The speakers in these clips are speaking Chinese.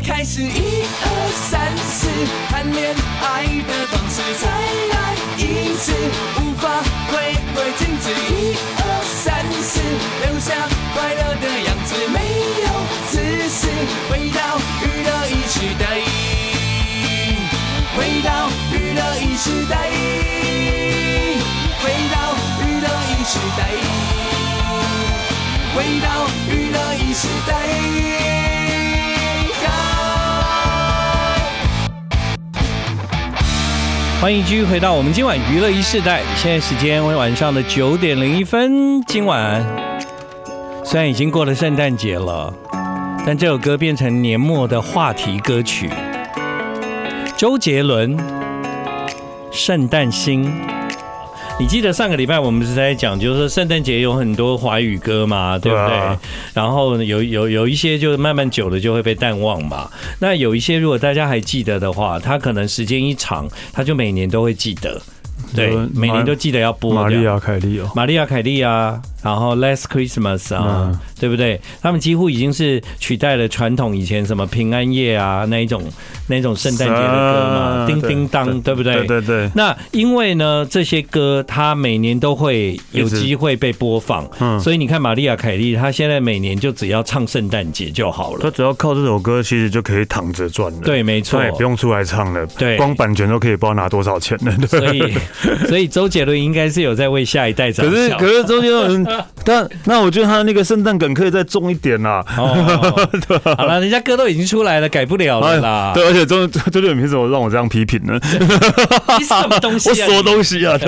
开始一二三四，谈恋爱的方式，再来一次，无法回归静止。一二三四，留下快乐的样子，没有自私，回到娱乐一时代，回到娱乐一时代，回到娱乐一时代，回到娱乐一时代。欢迎继续回到我们今晚娱乐一世代，现在时间为晚上的九点零一分。今晚虽然已经过了圣诞节了，但这首歌变成年末的话题歌曲。周杰伦《圣诞星》。你记得上个礼拜我们是在讲，就是说圣诞节有很多华语歌嘛，对不对？然后有有有一些就是慢慢久了就会被淡忘嘛。那有一些如果大家还记得的话，他可能时间一长，他就每年都会记得，对，每年都记得要播。玛丽亚凯莉哦，玛丽亚凯莉啊。然后 Last Christmas 啊，嗯、对不对？他们几乎已经是取代了传统以前什么平安夜啊那一种那一种圣诞节的歌嘛，叮叮当，对不对？对对对。那因为呢，这些歌它每年都会有机会被播放，嗯，所以你看玛丽亚凯莉，她现在每年就只要唱圣诞节就好了。她只要靠这首歌，其实就可以躺着赚了。对，没错，不用出来唱了。对，光版权都可以不知道拿多少钱了。对 所以，所以周杰伦应该是有在为下一代着想。可是，可是周杰伦，但。那我觉得他那个圣诞梗可以再重一点啦。哦，对，好了，人家歌都已经出来了，改不了了啦。对，而且周周杰伦凭什么让我这样批评呢？你什么东西？我什么东西啊？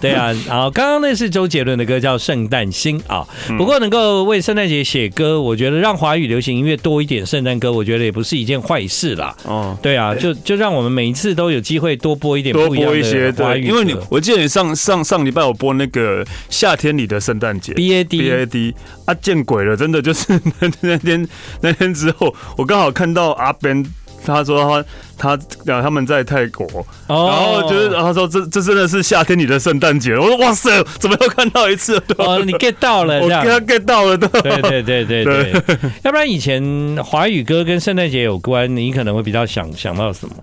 对啊，然后刚刚那是周杰伦的歌，叫《圣诞星》啊。不过能够为圣诞节写歌，我觉得让华语流行音乐多一点圣诞歌，我觉得也不是一件坏事啦。哦，对啊，就就让我们每一次都有机会多播一点，多播一些华语。因为你，我记得你上上上礼拜我播那个夏天里的圣诞节。B A D B A D 啊，见鬼了！真的就是那 那天那天之后，我刚好看到阿 Ben，他说他他他们在泰国，然后就是他说这这真的是夏天里的圣诞节。我说哇塞，怎么又看到一次？哦，你 get 到了，我 get get 到了，对对对对对。要不然以前华语歌跟圣诞节有关，你可能会比较想想到什么？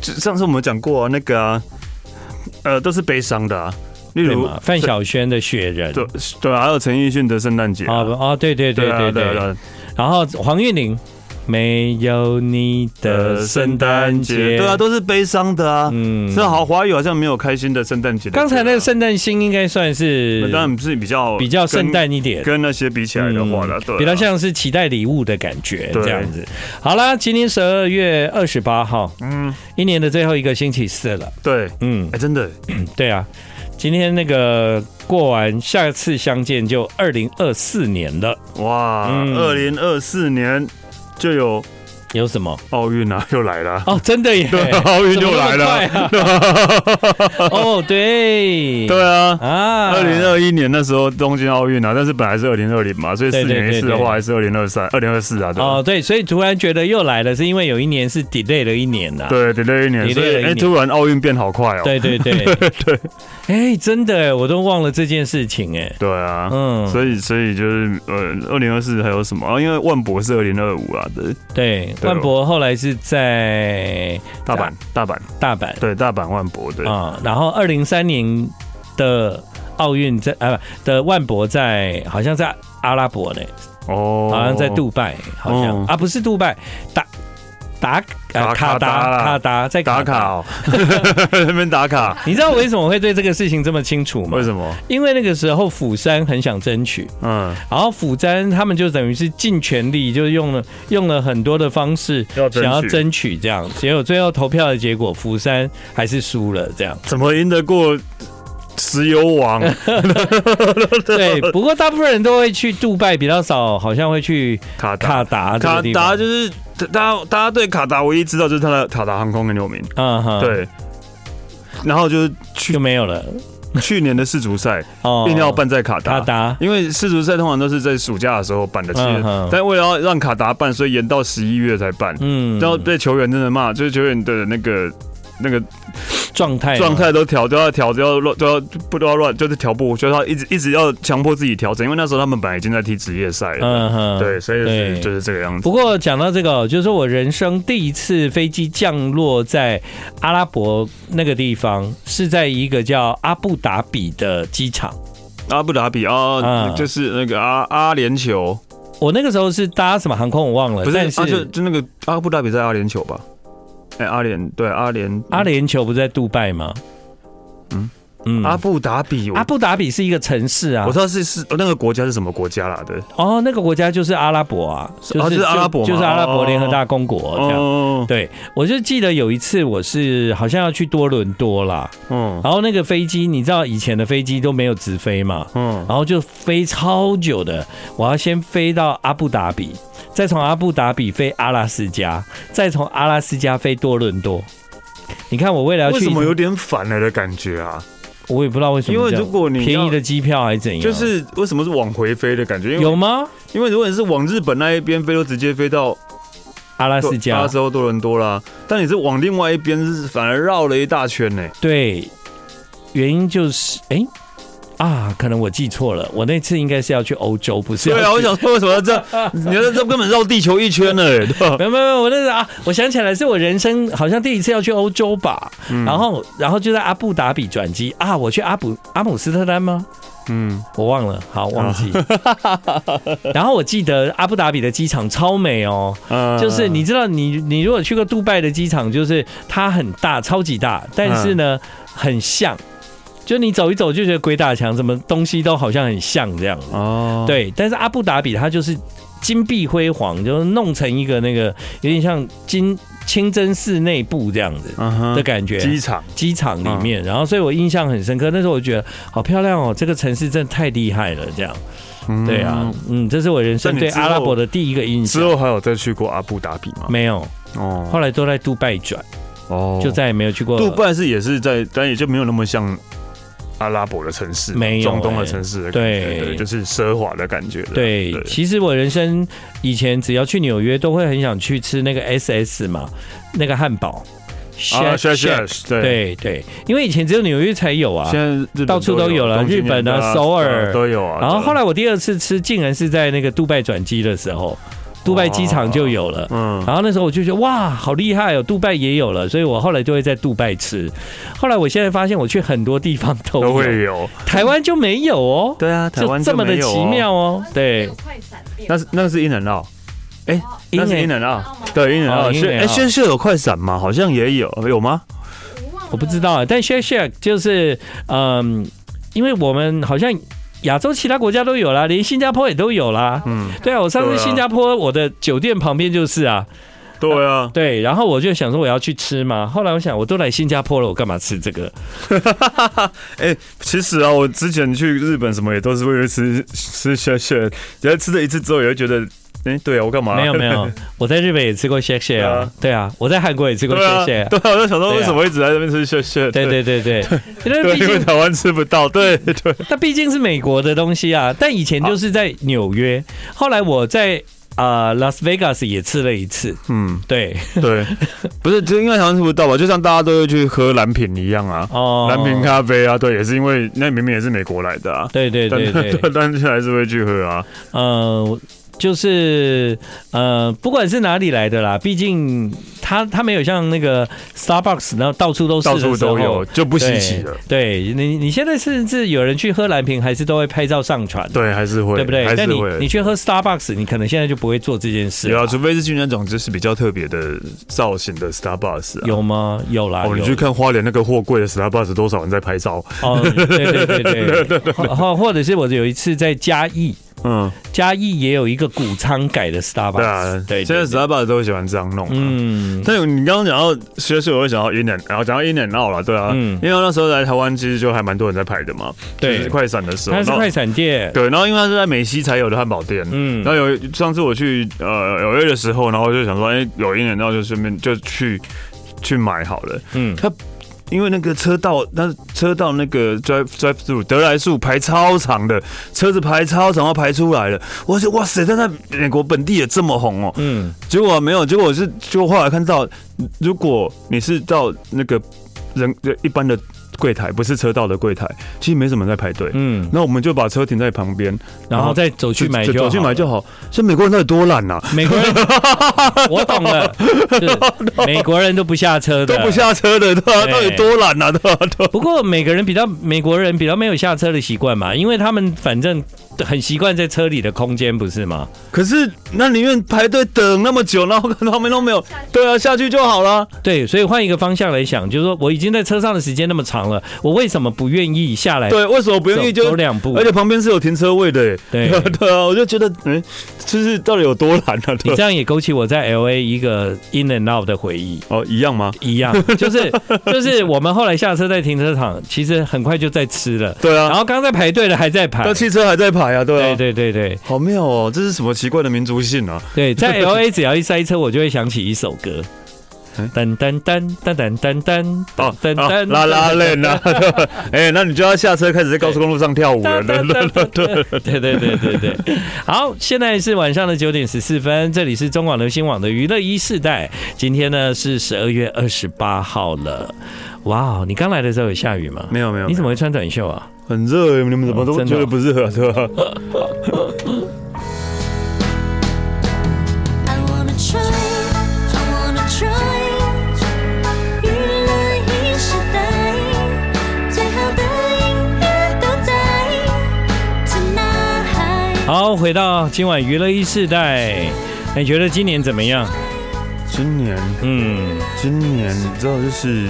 上次我们讲过啊，那个啊，呃，都是悲伤的啊。例如范晓萱的《雪人》，对对，还有陈奕迅的《圣诞节》啊。啊，对对对对对，然后黄韵玲《没有你的圣诞节》，对啊，都是悲伤的啊。嗯，是好华语好像没有开心的圣诞节。刚才那个圣诞星应该算是，当然是比较比较圣诞一点，跟那些比起来的话呢，对，比较像是期待礼物的感觉这样子。好啦，今天十二月二十八号，嗯，一年的最后一个星期四了。对，嗯，哎，真的，对啊。今天那个过完，下次相见就二零二四年了。哇，二零二四年就有有什么奥运啊，又来了哦，真的耶，奥运又来了。哦，对，对啊，啊，二零二一年那时候东京奥运啊，但是本来是二零二零嘛，所以四年一次的话还是二零二三、二零二四啊。哦，对，所以突然觉得又来了，是因为有一年是 delay 了一年呐。对，delay 一年，所以哎，突然奥运变好快哦。对对对对。哎，真的，我都忘了这件事情哎。对啊，嗯，所以所以就是呃，二零二四还有什么啊？因为万博是二零二五啊，对对，万博后来是在大阪，大阪，大阪，对，大阪万博对。啊。然后二零三年的奥运在啊不的万博在好像在阿拉伯呢，哦，好像在杜拜，好像。啊不是杜拜大。打卡卡达卡达在打卡哦，那边打卡。你知道我为什么会对这个事情这么清楚吗？为什么？因为那个时候釜山很想争取，嗯，然后釜山他们就等于是尽全力，就用了用了很多的方式想要争取这样，结果最后投票的结果釜山还是输了，这样。怎么赢得过石油王？对，不过大部分人都会去杜拜，比较少好像会去卡卡达，卡达就是。大家大家对卡达唯一知道就是他的卡达航空很有名，嗯哼，对，然后就是去就没有了。去年的世足赛 一定要办在卡达，卡达，因为世足赛通常都是在暑假的时候办的，其实，但为了要让卡达办，所以延到十一月才办，嗯，然后被球员真的骂，就是球员的那个那个状态状态都调都要调都要乱都要不都要乱，就是调不，就是他一直一直要强迫自己调整，因为那时候他们本来已经在踢职业赛了，嗯哼，对，所以是就是这个样子。不过讲到这个，就是我人生第一次飞机降落在阿拉伯那个地方，是在一个叫阿布达比的机场。阿布达比啊，嗯、就是那个阿阿联酋。我那个时候是搭什么航空我忘了，不是，但是、啊、就就那个阿布达比在阿联酋吧？哎、欸，阿联对阿联阿联酋不是在杜拜吗？嗯。嗯，阿布达比，阿布达比是一个城市啊，我知道是是那个国家是什么国家啦？对，哦，那个国家就是阿拉伯啊，就是阿拉伯，就是阿拉伯联合大公国这样。对，我就记得有一次我是好像要去多伦多啦，嗯，然后那个飞机你知道以前的飞机都没有直飞嘛，嗯，然后就飞超久的，我要先飞到阿布达比，再从阿布达比飞阿拉斯加，再从阿拉斯加飞多伦多。你看我为了要去，为什么有点反了的感觉啊？我也不知道为什么，因为如果你便宜的机票还是怎样，就是为什么是往回飞的感觉？有吗？因为如果你是往日本那一边飞，都直接飞到阿拉斯加，阿拉斯加多伦多啦。但你是往另外一边，是反而绕了一大圈呢。对，原因就是哎。欸啊，可能我记错了，我那次应该是要去欧洲，不是？对啊，我想说为什么要这样？你这这根本绕地球一圈了，对吧？没有没有，我那是啊，我想起来是我人生好像第一次要去欧洲吧，嗯、然后然后就在阿布达比转机啊，我去阿布阿姆斯特丹吗？嗯，我忘了，好忘记。然后我记得阿布达比的机场超美哦，就是你知道你你如果去过杜拜的机场，就是它很大，超级大，但是呢很像。就你走一走就觉得鬼打墙，什么东西都好像很像这样哦。对，但是阿布达比它就是金碧辉煌，就是弄成一个那个有点像金清真寺内部这样子的感觉。机场机场里面，然后所以我印象很深刻。那时候我觉得好漂亮哦，这个城市真的太厉害了。这样，对啊，嗯，这是我人生对阿拉伯的第一个印象。之后还有再去过阿布达比吗？没有哦，后来都在杜拜转哦，就再也没有去过。杜拜是也是在，但也就没有那么像。阿拉伯的城市，没有中东的城市的感觉，对，就是奢华的感觉。对，其实我人生以前只要去纽约，都会很想去吃那个 SS 嘛，那个汉堡。Shack Shack，对对，因为以前只有纽约才有啊，现在到处都有了，日本啊、首尔都有啊。然后后来我第二次吃，竟然是在那个杜拜转机的时候。杜拜机场就有了，嗯，然后那时候我就觉得哇，好厉害哦，杜拜也有了，所以我后来就会在杜拜吃。后来我现在发现，我去很多地方都有，都会有，台湾就没有哦。对啊，台湾这么的奇妙哦。对，那是那是 In-N-Out，哎，那是 In-N-Out，对，In-N-Out，是哎，现在有快闪吗？好像也有，有吗？我不知道啊，但 Shake Shack 就是嗯，因为我们好像。亚洲其他国家都有啦，连新加坡也都有啦。嗯，对啊，我上次新加坡，我的酒店旁边就是啊。对啊，对，然后我就想说我要去吃嘛。后来我想，我都来新加坡了，我干嘛吃这个？哎，其实啊，我之前去日本什么也都是为了吃吃雪雪，然后吃了一次之后，也会觉得。哎，对啊，我干嘛？没有没有，我在日本也吃过 shake shake 啊。对啊，我在韩国也吃过 shake shake。对啊，我在想说为什么一直在这边吃 shake shake？对对对对，因为因为台湾吃不到。对对，它毕竟是美国的东西啊。但以前就是在纽约，后来我在啊 Las Vegas 也吃了一次。嗯，对对，不是就因为台湾吃不到吧？就像大家都会去喝蓝瓶一样啊。哦，蓝瓶咖啡啊，对，也是因为那明明也是美国来的啊。对对对对，但是还是会去喝啊。嗯。就是呃，不管是哪里来的啦，毕竟它它没有像那个 Starbucks 然后到处都是，到处都有就不稀奇了。对你，你现在甚至有人去喝蓝瓶，还是都会拍照上传。对，还是会，对不对？但你你去喝 Starbucks，你可能现在就不会做这件事。有啊，除非是去那种就是比较特别的造型的 Starbucks。有吗？有啦。哦，你去看花莲那个货柜的 Starbucks，多少人在拍照？哦，对对对对对。或 或者是我有一次在嘉义。嗯，嘉义也有一个谷仓改的 Starbucks，对啊，对，现在 Starbucks 都喜欢这样弄。嗯，但你刚刚讲到，其实我会想到 In-N-Out，然后讲到 In-N-Out 了，对啊，因为那时候来台湾其实就还蛮多人在排的嘛，对，快闪的时候，它是快闪店，对，然后因为它是在美西才有的汉堡店，嗯，然后有上次我去呃纽约的时候，然后就想说，哎，有 In-N-Out 就顺便就去去买好了，嗯，它。因为那个车道，那车道那个 drive drive through 德来树排超长的，车子排超长要排出来了。我说哇塞，在那美国本地也这么红哦。嗯，结果没有，结果我是就后来看到，如果你是到那个人一般的。柜台不是车道的柜台，其实没什么在排队。嗯，那我们就把车停在旁边，然后再走去买，走去买就好。像美国人到底多懒呐？美国人，我懂了，美国人都不下车的，都不下车的，对吧？到底多懒呐？对吧？不过每个人比较，美国人比较没有下车的习惯嘛，因为他们反正。很习惯在车里的空间，不是吗？可是那宁愿排队等那么久，然后旁边都没有。对啊，下去就好了。对，所以换一个方向来想，就是说我已经在车上的时间那么长了，我为什么不愿意下来？对，为什么不愿意就走两步？而且旁边是有停车位的。对 对啊，我就觉得，嗯，就是到底有多难啊？你这样也勾起我在 LA 一个 in and out 的回忆。哦，一样吗？一样，就是就是我们后来下车在停车场，其实很快就在吃了。对啊，然后刚在排队的还在排，那汽车还在排。对啊，对对对对，好妙哦！这是什么奇怪的民族性啊？对，在 LA 只要一塞车，我就会想起一首歌，噔噔噔噔噔噔噔，哦，噔噔啦啦嘞啦！哎，那你就要下车开始在高速公路上跳舞了。对对对对对对，好，现在是晚上的九点十四分，这里是中广流行网的娱乐一世代，今天呢是十二月二十八号了。哇，你刚来的时候有下雨吗？没有没有，你怎么会穿短袖啊？很热，你们怎么都觉得不适合，是吧？好，回到今晚娱乐一世代，你觉得今年怎么样？今年，嗯，今年你知道就是。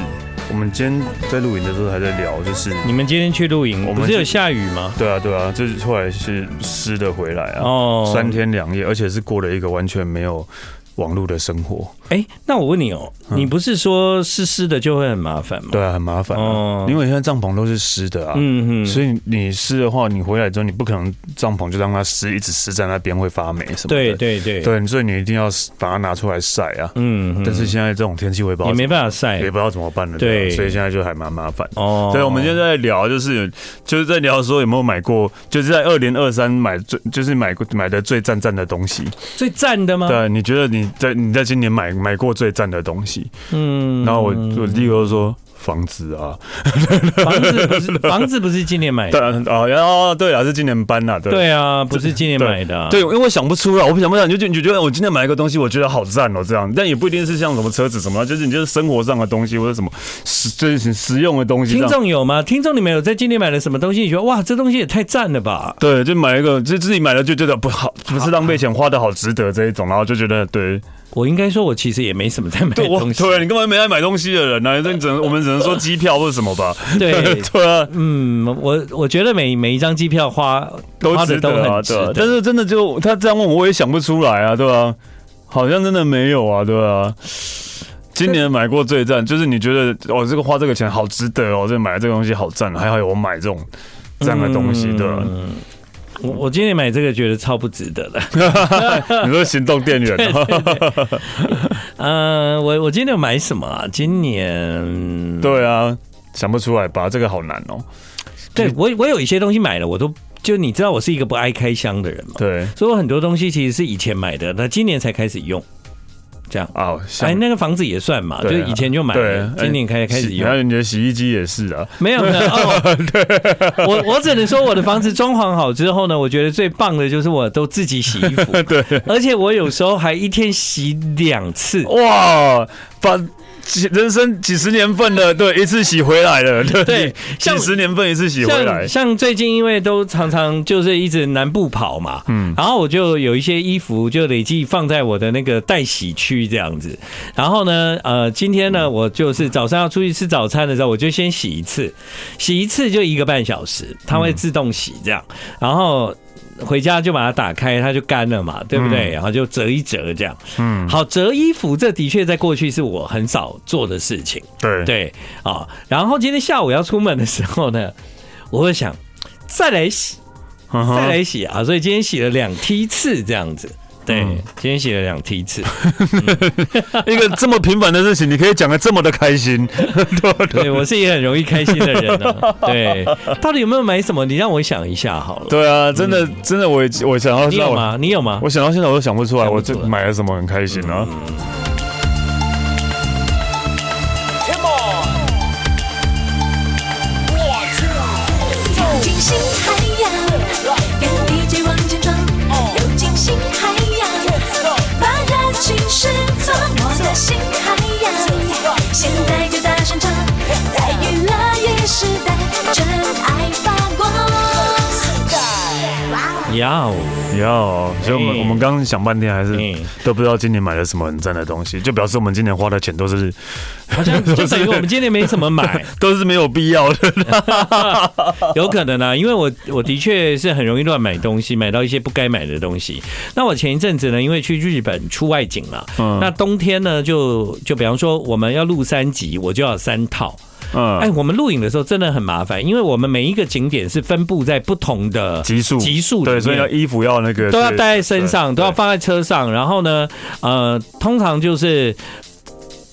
我们今天在录影的时候还在聊，就是你们今天去露营，我们不是有下雨吗？对啊，对啊，就是后来是湿的回来啊，哦，三天两夜，而且是过了一个完全没有。网络的生活，哎，那我问你哦，你不是说湿湿的就会很麻烦吗？对啊，很麻烦哦，因为现在帐篷都是湿的啊，嗯嗯，所以你湿的话，你回来之后你不可能帐篷就让它湿，一直湿在那边会发霉什么的。对对对，对，所以你一定要把它拿出来晒啊。嗯，但是现在这种天气我也不知道，也没办法晒，也不知道怎么办了。对，所以现在就还蛮麻烦。哦，对，我们现在在聊，就是就是在聊说有没有买过，就是在二零二三买最就是买过买的最赞赞的东西，最赞的吗？对，你觉得你在你在今年。买买过最赞的东西，嗯，然后我我第一个说房子啊，房子不是 房子不是今年买的，对啊，然后对啊，是今年搬了，对对啊，不是今年买的，对，因为我想不出来，我不想不想，你就你就觉得我今天买一个东西，我觉得好赞哦，这样，但也不一定是像什么车子什么，就是你就是生活上的东西或者什么实就是实用的东西。听众有吗？听众你们有在今年买了什么东西？你觉得哇，这东西也太赞了吧？对，就买一个，就自己买了就觉得不好，不是浪费钱，花的好值得这一种，然后就觉得对。我应该说，我其实也没什么在买东西。对，你根本没爱买东西的人呢？你只能我们只能说机票或者什么吧。对 对啊，嗯，我我觉得每每一张机票花都值得啊，对。但是真的就他这样问我，我也想不出来啊，对吧？好像真的没有啊，对吧？今年买过最赞，就是你觉得哦，这个花这个钱好值得哦，这买了这个东西好赞，还好有我买这种这样的东西，对吧？我我今年买这个觉得超不值得的。你说行动电源？嗯，我我今年买什么啊？今年 对啊，想不出来吧？这个好难哦。对我我有一些东西买了，我都就你知道我是一个不爱开箱的人嘛。对，所以我很多东西其实是以前买的，那今年才开始用。这样哦，哎，那个房子也算嘛，就以前就买了，今年开开始用。然后你的洗衣机也是啊，没有没有哦。我我只能说我的房子装潢好之后呢，我觉得最棒的就是我都自己洗衣服，对，而且我有时候还一天洗两次，哇，把。人生几十年份的，对，一次洗回来了，对，对几十年份一次洗回来。像，像最近因为都常常就是一直南部跑嘛，嗯，然后我就有一些衣服就累计放在我的那个待洗区这样子。然后呢，呃，今天呢，我就是早上要出去吃早餐的时候，我就先洗一次，洗一次就一个半小时，它会自动洗这样，然后。回家就把它打开，它就干了嘛，对不对？然后就折一折这样。嗯，好，折衣服这的确在过去是我很少做的事情。对对啊，然后今天下午要出门的时候呢，我会想再来洗，再来洗啊，所以今天洗了两梯次这样子。对，今天写了两题词，一个这么平凡的事情，你可以讲的这么的开心。对，我是一个很容易开心的人啊。对，到底有没有买什么？你让我想一下好了。对啊，真的，真的，我我想到，你有吗？你有吗？我想到现在我都想不出来，我这买了什么很开心啊。要。要，所以我们我们刚刚想半天，还是都不知道今年买了什么很赞的东西，就表示我们今年花的钱都是 好像就等于我们今年没怎么买，都是没有必要的，有可能啊，因为我我的确是很容易乱买东西，买到一些不该买的东西。那我前一阵子呢，因为去日本出外景了，那冬天呢，就就比方说我们要录三集，我就要三套。嗯，哎，我们录影的时候真的很麻烦，因为我们每一个景点是分布在不同的集数，集数对，所以要衣服要那个都要带在身上，都要放在车上，然后呢，呃，通常就是。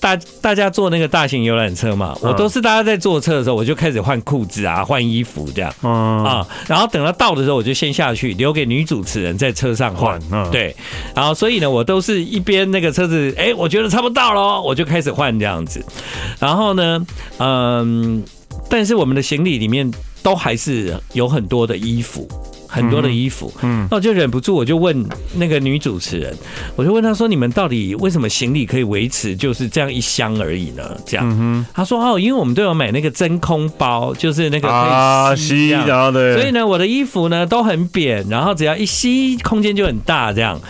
大大家坐那个大型游览车嘛，我都是大家在坐车的时候，我就开始换裤子啊，换衣服这样，嗯。啊，然后等到到的时候，我就先下去，留给女主持人在车上换，对，然后所以呢，我都是一边那个车子，哎，我觉得差不多到了，我就开始换这样子，然后呢，嗯，但是我们的行李里面都还是有很多的衣服。很多的衣服，嗯，那我就忍不住，我就问那个女主持人，我就问她说：“你们到底为什么行李可以维持就是这样一箱而已呢？”这样，她说：“哦，因为我们都有买那个真空包，就是那个可以吸这样，所以呢，我的衣服呢都很扁，然后只要一吸，空间就很大，这样，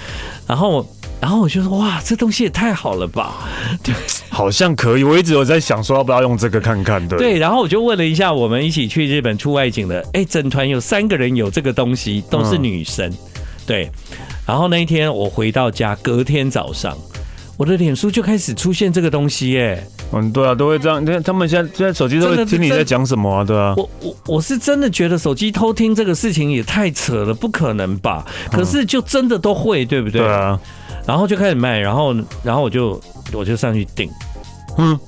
然后。”然后我就说哇，这东西也太好了吧！对，好像可以。我一直有在想说要不要用这个看看。对，对。然后我就问了一下我们一起去日本出外景的，哎，整团有三个人有这个东西，都是女生。嗯、对。然后那一天我回到家，隔天早上，我的脸书就开始出现这个东西，哎，嗯，对啊，都会这样。你看他们现在现在手机都会听你在讲什么啊？对啊。我我我是真的觉得手机偷听这个事情也太扯了，不可能吧？可是就真的都会，对不对？对啊。然后就开始卖，然后然后我就我就上去订，嗯，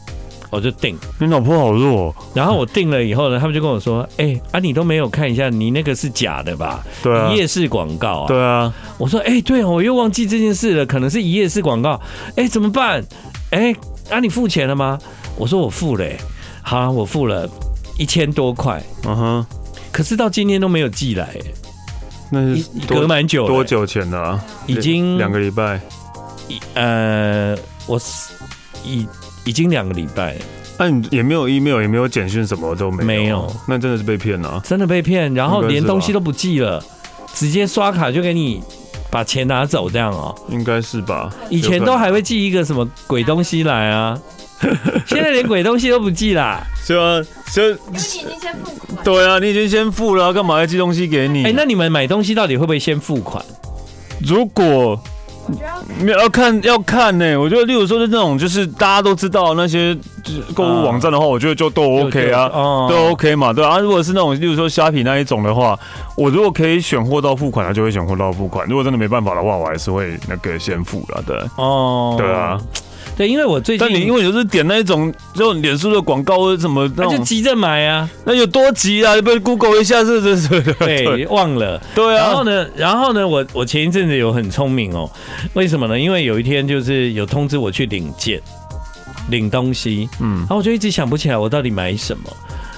我就订。你老婆好弱。然后我订了以后呢，他们就跟我说：“哎，啊，你都没有看一下，你那个是假的吧？对啊，一页式广告啊。”对啊。我说：“哎，对啊，我又忘记这件事了，可能是一夜式广告。哎，怎么办？哎，啊，你付钱了吗？”我说：“我付了。”好，我付了一千多块。嗯哼。可是到今天都没有寄来。那是隔蛮久，多久前的啊？已经两个礼拜。呃，我是已已经两个礼拜。那你也没有 email，也没有简讯，什么都没有。没有，那真的是被骗了。真的被骗，然后连东西都不寄了，直接刷卡就给你把钱拿走，这样哦。应该是吧？以前都还会寄一个什么鬼东西来啊。现在连鬼东西都不寄啦，是吗？所以你已经先付款。对啊，你已经先付了，干嘛要寄东西给你？哎，那你们买东西到底会不会先付款？如果没有要看要看呢，我觉得，例如说是那种就是大家都知道那些购物网站的话，我觉得就都 OK 啊，都 OK 嘛，对啊。如果是那种例如说虾皮那一种的话，我如果可以选货到付款，那就会选货到付款。如果真的没办法的话，我还是会那个先付了，对。哦，对啊。对，因为我最近，但你因为有时点那一种，就脸书的广告或者什么，那就急着买啊，那有多急啊？被 Google 一下，是是是，对，忘了。对啊。然后呢，然后呢，我我前一阵子有很聪明哦，为什么呢？因为有一天就是有通知我去领件，领东西，嗯，然后我就一直想不起来我到底买什么，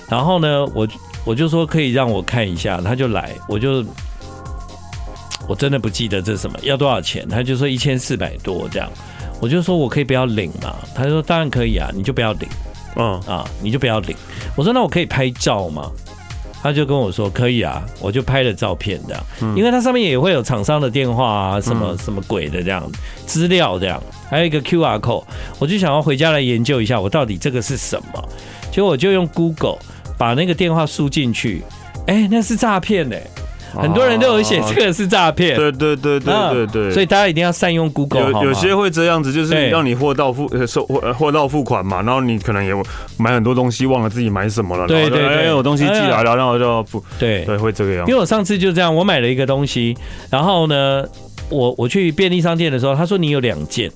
然后呢，我我就说可以让我看一下，他就来，我就我真的不记得这是什么，要多少钱？他就说一千四百多这样。我就说，我可以不要领嘛？他说当然可以啊，你就不要领，嗯啊，你就不要领。我说那我可以拍照吗？他就跟我说可以啊，我就拍了照片这样，因为它上面也会有厂商的电话啊，什么什么鬼的这样资料这样，还有一个 QR code，我就想要回家来研究一下，我到底这个是什么？结果我就用 Google 把那个电话输进去，哎，那是诈骗嘞。很多人都有写这个是诈骗，对对对对对对，所以大家一定要善用 Google。有有些会这样子，就是让你货到付收货到付款嘛，然后你可能也买很多东西，忘了自己买什么了，对对对，有东西寄来了，然后就要付，对。对，会这个样。因为我上次就这样，我买了一个东西，然后呢，我我去便利商店的时候，他说你有两件，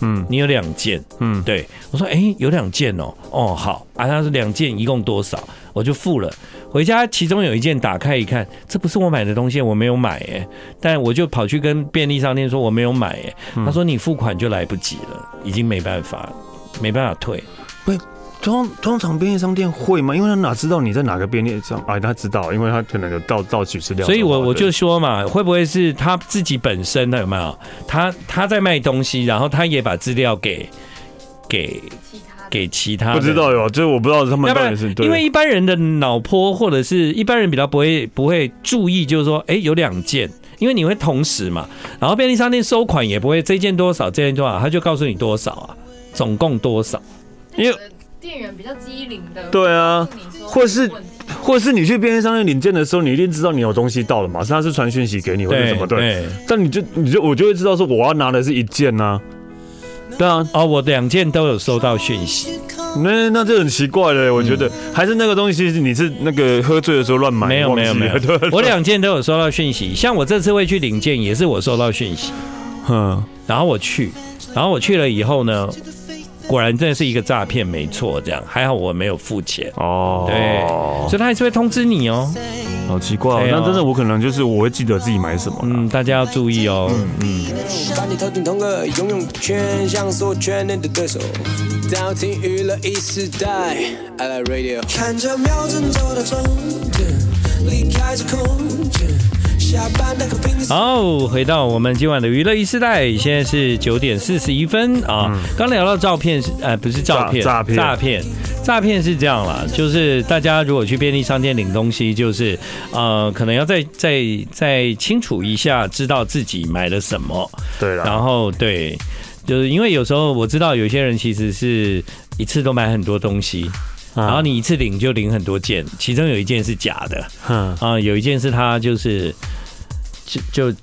嗯，你有两件，嗯，对。我说，哎、欸，有两件哦，哦，好。啊，他说两件一共多少，我就付了。回家其中有一件打开一看，这不是我买的东西，我没有买哎，但我就跑去跟便利商店说我没有买哎，他说你付款就来不及了，已经没办法，没办法退。喂，通通常便利商店会吗？因为他哪知道你在哪个便利商？啊，他知道，因为他可能有盗盗取资料。所以我我就说嘛，会不会是他自己本身的有没有？他他在卖东西，然后他也把资料给给。给其他不知道哟，就是我不知道他们到底是对，因为一般人的脑波或者是一般人比较不会不会注意，就是说，哎，有两件，因为你会同时嘛，然后便利商店收款也不会这件多少，这件多少，他就告诉你多少啊，总共多少，因为店员比较机灵的，对啊，或是或是你去便利商店领件的时候，你一定知道你有东西到了嘛，是他是传讯息给你或者什么对，但你就你就我就会知道说我要拿的是一件呢。对啊，哦，我两件都有收到讯息，那那这很奇怪嘞，我觉得、嗯、还是那个东西是你是那个喝醉的时候乱买，没有没有没有，我两件都有收到讯息，像我这次会去领件也是我收到讯息，嗯，然后我去，然后我去了以后呢。果然真的是一个诈骗，没错，这样。还好我没有付钱。哦，对，所以他还是会通知你哦，好奇怪，哦，那真的我可能就是我会记得自己买什么，嗯，大家要注意哦，嗯。好，回到我们今晚的娱乐一时代，现在是九点四十一分啊。刚聊到照片是，呃，不是照片，诈骗，诈骗，诈骗是这样啦，就是大家如果去便利商店领东西，就是呃，可能要再再再清楚一下，知道自己买了什么。对，然后对，就是因为有时候我知道有些人其实是一次都买很多东西。然后你一次领就领很多件，其中有一件是假的，嗯啊，有一件是他就是就就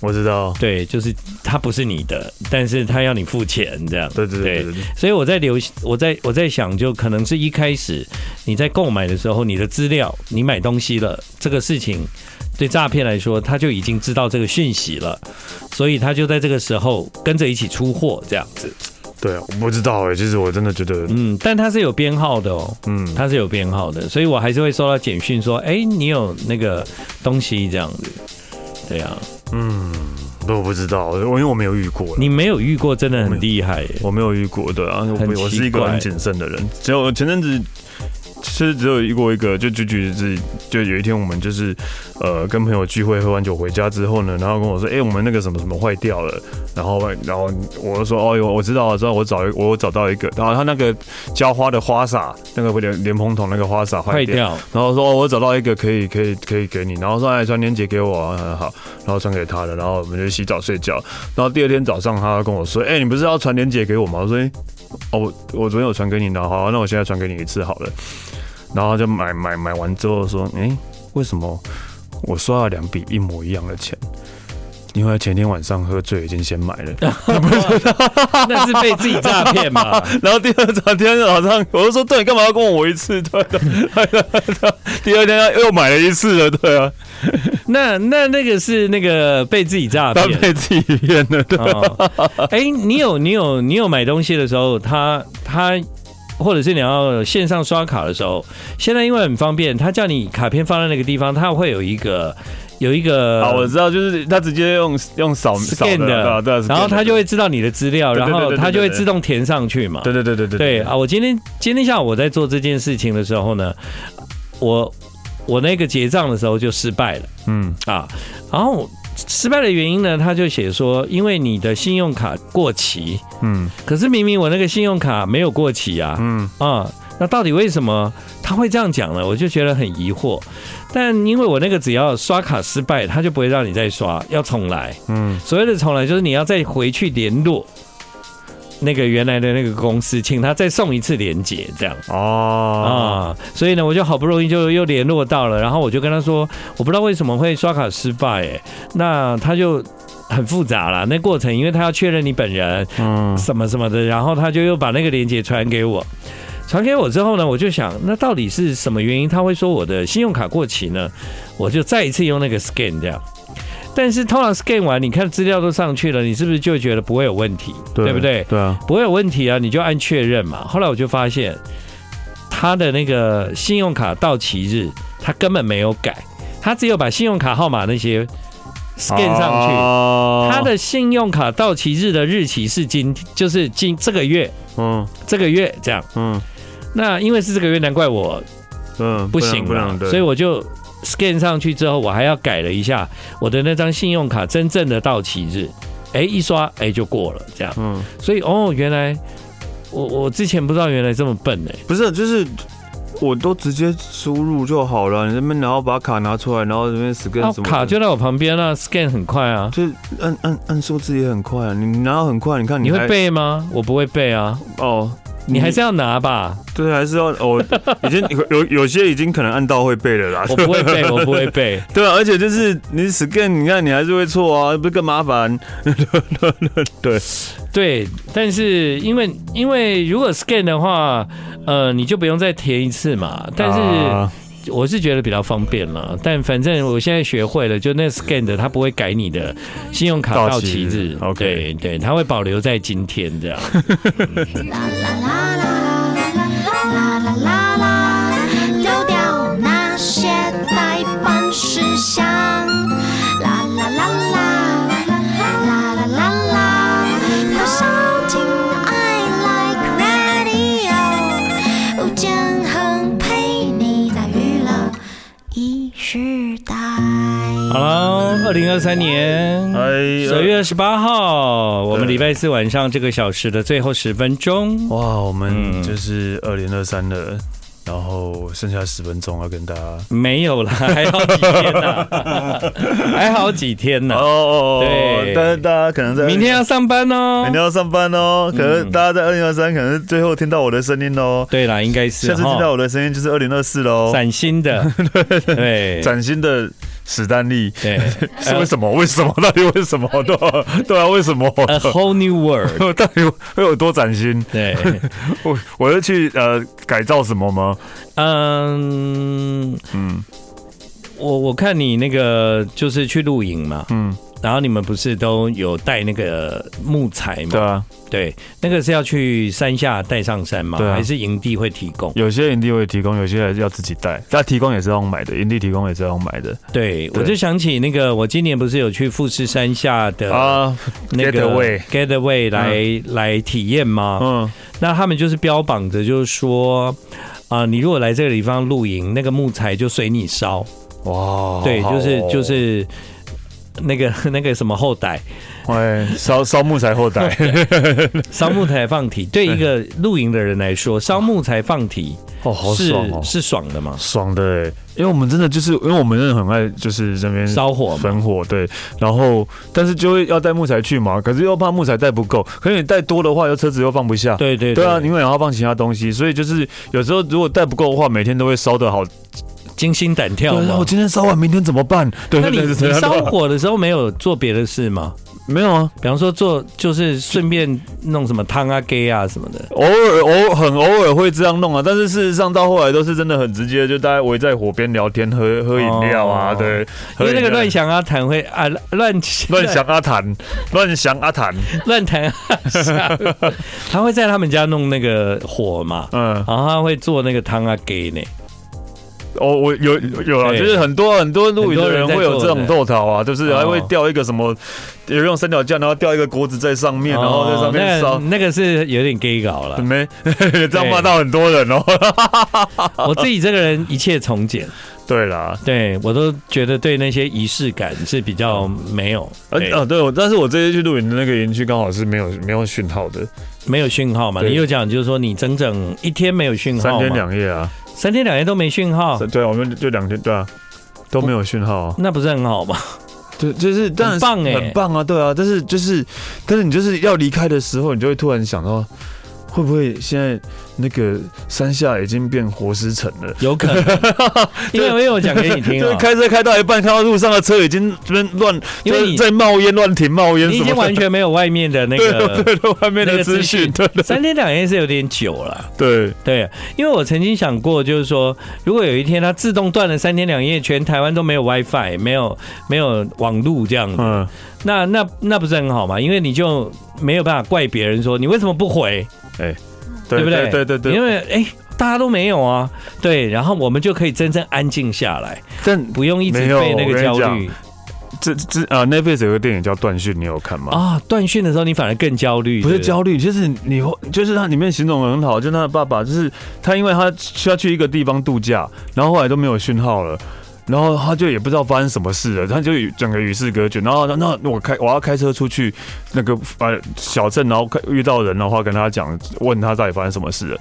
我知道，对，就是他不是你的，但是他要你付钱这样，对对对，对，所以我在留，我在我在想，就可能是一开始你在购买的时候，你的资料，你买东西了这个事情，对诈骗来说，他就已经知道这个讯息了，所以他就在这个时候跟着一起出货这样子。对啊，我不知道哎，其实我真的觉得，嗯，但它是有编号的哦，嗯，它是有编号的，所以我还是会收到简讯说，哎，你有那个东西这样子，对呀，嗯，我不知道，我因为我没有遇过，你没有遇过，真的很厉害，我没有遇过，对啊，我我是一个很谨慎的人，只有前阵子。其实只有遇过一个，就就举自己，就有一天我们就是，呃，跟朋友聚会，喝完酒回家之后呢，然后跟我说，哎、欸，我们那个什么什么坏掉了，然后，然后我就说，哦哟，我知道了，知道，我找我找到一个，然后他那个浇花的花洒，那个莲莲蓬头那个花洒坏掉，然后说，哦，我找到一个可以可以可以给你，然后说，哎，传链接给我，很好，然后传给他了，然后我们就洗澡睡觉，然后第二天早上他跟我说，哎、欸，你不是要传链接给我吗？我说，哦，我我昨天有传给你的，好，那我现在传给你一次好了。然后就买买买完之后说，哎，为什么我刷了两笔一模一样的钱？因为前天晚上喝醉已经先买了 那是被自己诈骗嘛。然后第二早天早上我就说，对，干嘛要跟我一次？对的，第二天又买了一次了，对啊。那那那个是那个被自己诈骗，被自己骗的。对。哎，你有你有你有买东西的时候，他他。或者是你要线上刷卡的时候，现在因为很方便，他叫你卡片放在那个地方，他会有一个有一个啊，我知道，就是他直接用用扫 scan 的，对，然后他就会知道你的资料，然后他就会自动填上去嘛。对对对对对。对啊，我今天今天下午我在做这件事情的时候呢，我我那个结账的时候就失败了，嗯啊，然后。失败的原因呢？他就写说，因为你的信用卡过期，嗯，可是明明我那个信用卡没有过期啊，嗯啊，那到底为什么他会这样讲呢？我就觉得很疑惑。但因为我那个只要刷卡失败，他就不会让你再刷，要重来，嗯，所谓的重来就是你要再回去联络。那个原来的那个公司，请他再送一次连接，这样哦啊，所以呢，我就好不容易就又联络到了，然后我就跟他说，我不知道为什么会刷卡失败，哎，那他就很复杂了，那过程，因为他要确认你本人，嗯，什么什么的，然后他就又把那个连接传给我，传给我之后呢，我就想，那到底是什么原因他会说我的信用卡过期呢？我就再一次用那个 scan 这样。但是通常 scan 完，你看资料都上去了，你是不是就觉得不会有问题？对，对不对？对啊，不会有问题啊，你就按确认嘛。后来我就发现，他的那个信用卡到期日，他根本没有改，他只有把信用卡号码那些 scan 上去。哦、他的信用卡到期日的日期是今，就是今这个月，嗯，这个月这样，嗯。那因为是这个月，难怪我，嗯，不行了，所以我就。Scan 上去之后，我还要改了一下我的那张信用卡真正的到期日，哎，一刷哎就过了，这样。嗯，所以哦，原来我我之前不知道原来这么笨哎，不是，就是我都直接输入就好了，你这边然后把卡拿出来，然后这边 scan 什么卡就在我旁边啊，scan 很快啊，就按按按数字也很快啊，你拿到很快，你看你，你会背吗？我不会背啊，哦。你还是要拿吧，对，还是要我 已经有有些已经可能按到会背了啦。我不会背，我不会背。对啊，而且就是你 scan，你看你还是会错啊，不是更麻烦？对对，但是因为因为如果 scan 的话，呃，你就不用再填一次嘛。但是。我是觉得比较方便了，但反正我现在学会了，就那 scan 的，它不会改你的信用卡到期日，对对，它会保留在今天这样。好了，二零二三年十二月二十八号，我们礼拜四晚上这个小时的最后十分钟，哇，我们就是二零二三了。然后剩下十分钟要跟大家没有了，还好几天呢，还好几天呢。哦哦哦，对，但是大家可能在明天要上班哦，明天要上班哦。可能大家在二零二三，可能最后听到我的声音哦。对啦，应该是下次听到我的声音就是二零二四喽，崭新的，对，崭新的。史丹利，对，是为什么？为什么？到底为什么？对啊，对啊，为什么？A whole new world，到底会有多崭新？对，我我要去呃改造什么吗？嗯嗯，我我看你那个就是去露营嘛，嗯。然后你们不是都有带那个木材吗？对啊，对，那个是要去山下带上山吗？对啊，还是营地会提供？有些营地会提供，有些还是要自己带。但提供也是要买的，营地提供也是要买的。对，对我就想起那个，我今年不是有去富士山下的啊那个 Getaway Getaway 来、嗯、来体验吗？嗯，那他们就是标榜着，就是说啊，你如果来这个地方露营，那个木材就随你烧。哇，对，就是就是。那个 那个什么后代，哎，烧烧木材后代，烧木材放题，对一个露营的人来说，烧木材放题哦，好爽哦，是爽的吗？爽的哎，因为我们真的就是，因为我们真的很爱就是这边烧火焚火，对，然后但是就会要带木材去嘛，可是又怕木材带不够，可是你带多的话，又车子又放不下，对对对。啊，因为要放其他东西，所以就是有时候如果带不够的话，每天都会烧的好。惊心胆跳。对，我今天烧完，明天怎么办？对，那你你烧火的时候没有做别的事吗？没有啊，比方说做就是顺便弄什么汤啊、给啊什么的。偶尔偶很偶尔会这样弄啊，但是事实上到后来都是真的很直接，就大家围在火边聊天、喝喝饮料啊，对。因为那个乱想阿谈会啊乱乱想阿谈乱想阿谈乱谈，他会在他们家弄那个火嘛，嗯，然后他会做那个汤啊给呢。哦，我有有啊，就是很多很多露营的人会有这种豆桃啊，就是还会吊一个什么，有用三角架，然后吊一个锅子在上面，然后在上面烧。那个是有点 gay 搞了，没 这样骂到很多人哦。我自己这个人一切从简，对啦，对我都觉得对那些仪式感是比较没有。啊，对，但是我这次去露营的那个营区刚好是没有没有讯号的，没有讯号嘛？你又讲就是说你整整一天没有讯号，三天两夜啊。三天两夜都没讯号，对啊，我们就两天，对啊，都没有讯号啊，那不是很好吗？对，就是当然很棒哎，很棒啊，对啊，但是就是，但是你就是要离开的时候，你就会突然想到，会不会现在那个山下已经变活尸城了？有可能，因为因为我讲给你听啊，开车开到一半，看到路上的车已经这边乱，因为你在冒烟乱停冒烟，你已经完全没有外面的那个 对对外面的资讯。对，三天两夜是有点久了。对对，因为我曾经想过，就是说，如果有一天它自动断了三天两夜，全台湾都没有 WiFi，没有没有网路这样子，嗯，那那那不是很好吗？因为你就没有办法怪别人说你为什么不回。哎、欸，对不对？对对对，因为哎、欸，大家都没有啊，对，然后我们就可以真正安静下来，但不用一直被那个焦虑。这这啊，Netflix 有个电影叫《断讯》，你有看吗？啊，断讯的时候你反而更焦虑，不是焦虑，就是你就是它里面形容的很好，就是他的爸爸，就是他，因为他需要去一个地方度假，然后后来都没有讯号了。然后他就也不知道发生什么事了，他就整个与世隔绝。然后那那我开我要开车出去那个呃小镇，然后遇到人的话跟他讲，问他到底发生什么事了。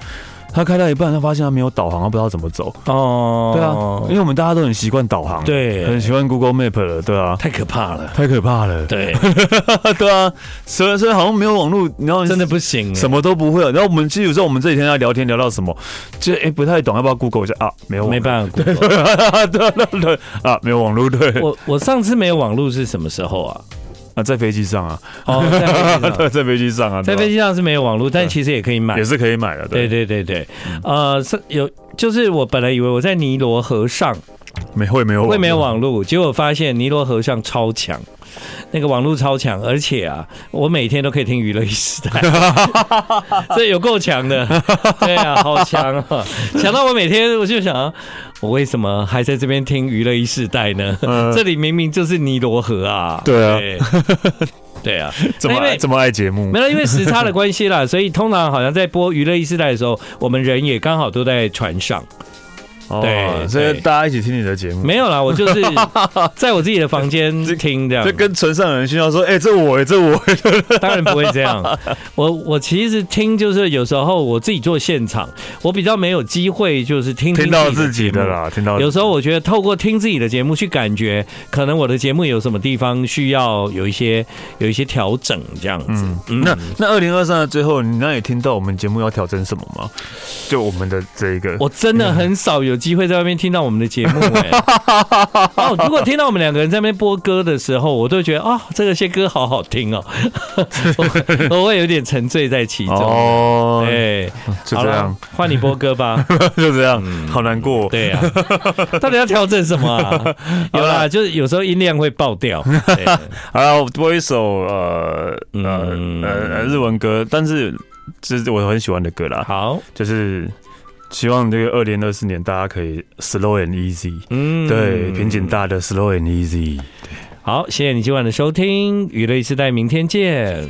他开到一半，他发现他没有导航，他不知道怎么走。哦，对啊，因为我们大家都很习惯导航，对，很习惯 Google Map 了，对啊，太可怕了，太可怕了，对，对啊，所以所以好像没有网络，然后真的不行，什么都不会。然后我们其实有时候我们这几天在聊天聊到什么，就哎不太懂，要不要 Google 一下啊？没有，没办法 Google，对对对啊，没有网络。对，我我上次没有网络是什么时候啊？啊，在飞机上啊！哦，在飞机上，在飞机上啊，在飞机上是没有网络，但其实也可以买，也是可以买的。对。对对对，呃，是有，就是我本来以为我在尼罗河上没会没有会没有网络，结果发现尼罗河上超强。那个网络超强，而且啊，我每天都可以听娱乐一时代，这有够强的，对啊，好强啊，强到我每天我就想，我为什么还在这边听娱乐一时代呢？这里明明就是尼罗河啊，对啊，对。啊，怎么这么爱节目？没有，因为时差的关系啦，所以通常好像在播娱乐一时代的时候，我们人也刚好都在船上。对，所以大家一起听你的节目。没有啦，我就是 在我自己的房间听这样，就跟船上的人炫耀说：“哎，这我，这我。”当然不会这样。我我其实听就是有时候我自己做现场，我比较没有机会就是听听到自己的啦。听到有时候我觉得透过听自己的节目去感觉，可能我的节目有什么地方需要有一些有一些调整这样子。嗯那那二零二三的最后，你那也听到我们节目要调整什么吗？就我们的这一个，我真的很少有。机会在外面听到我们的节目 哎，哦，如果听到我们两个人在那边播歌的时候，我都觉得啊，这个些歌好好听哦，我会有点沉醉在其中哦。哎，就这样，换你播歌吧，就这样，好难过。对呀，到底要调整什么啊？有啦，就是有时候音量会爆掉。好了，我播一首呃呃呃日文歌，但是这是我很喜欢的歌啦。好，就是。希望这个二零二四年大家可以 slow and easy，嗯，对，瓶颈大的 slow and easy，对，好，谢谢你今晚的收听，娱乐一时代，明天见。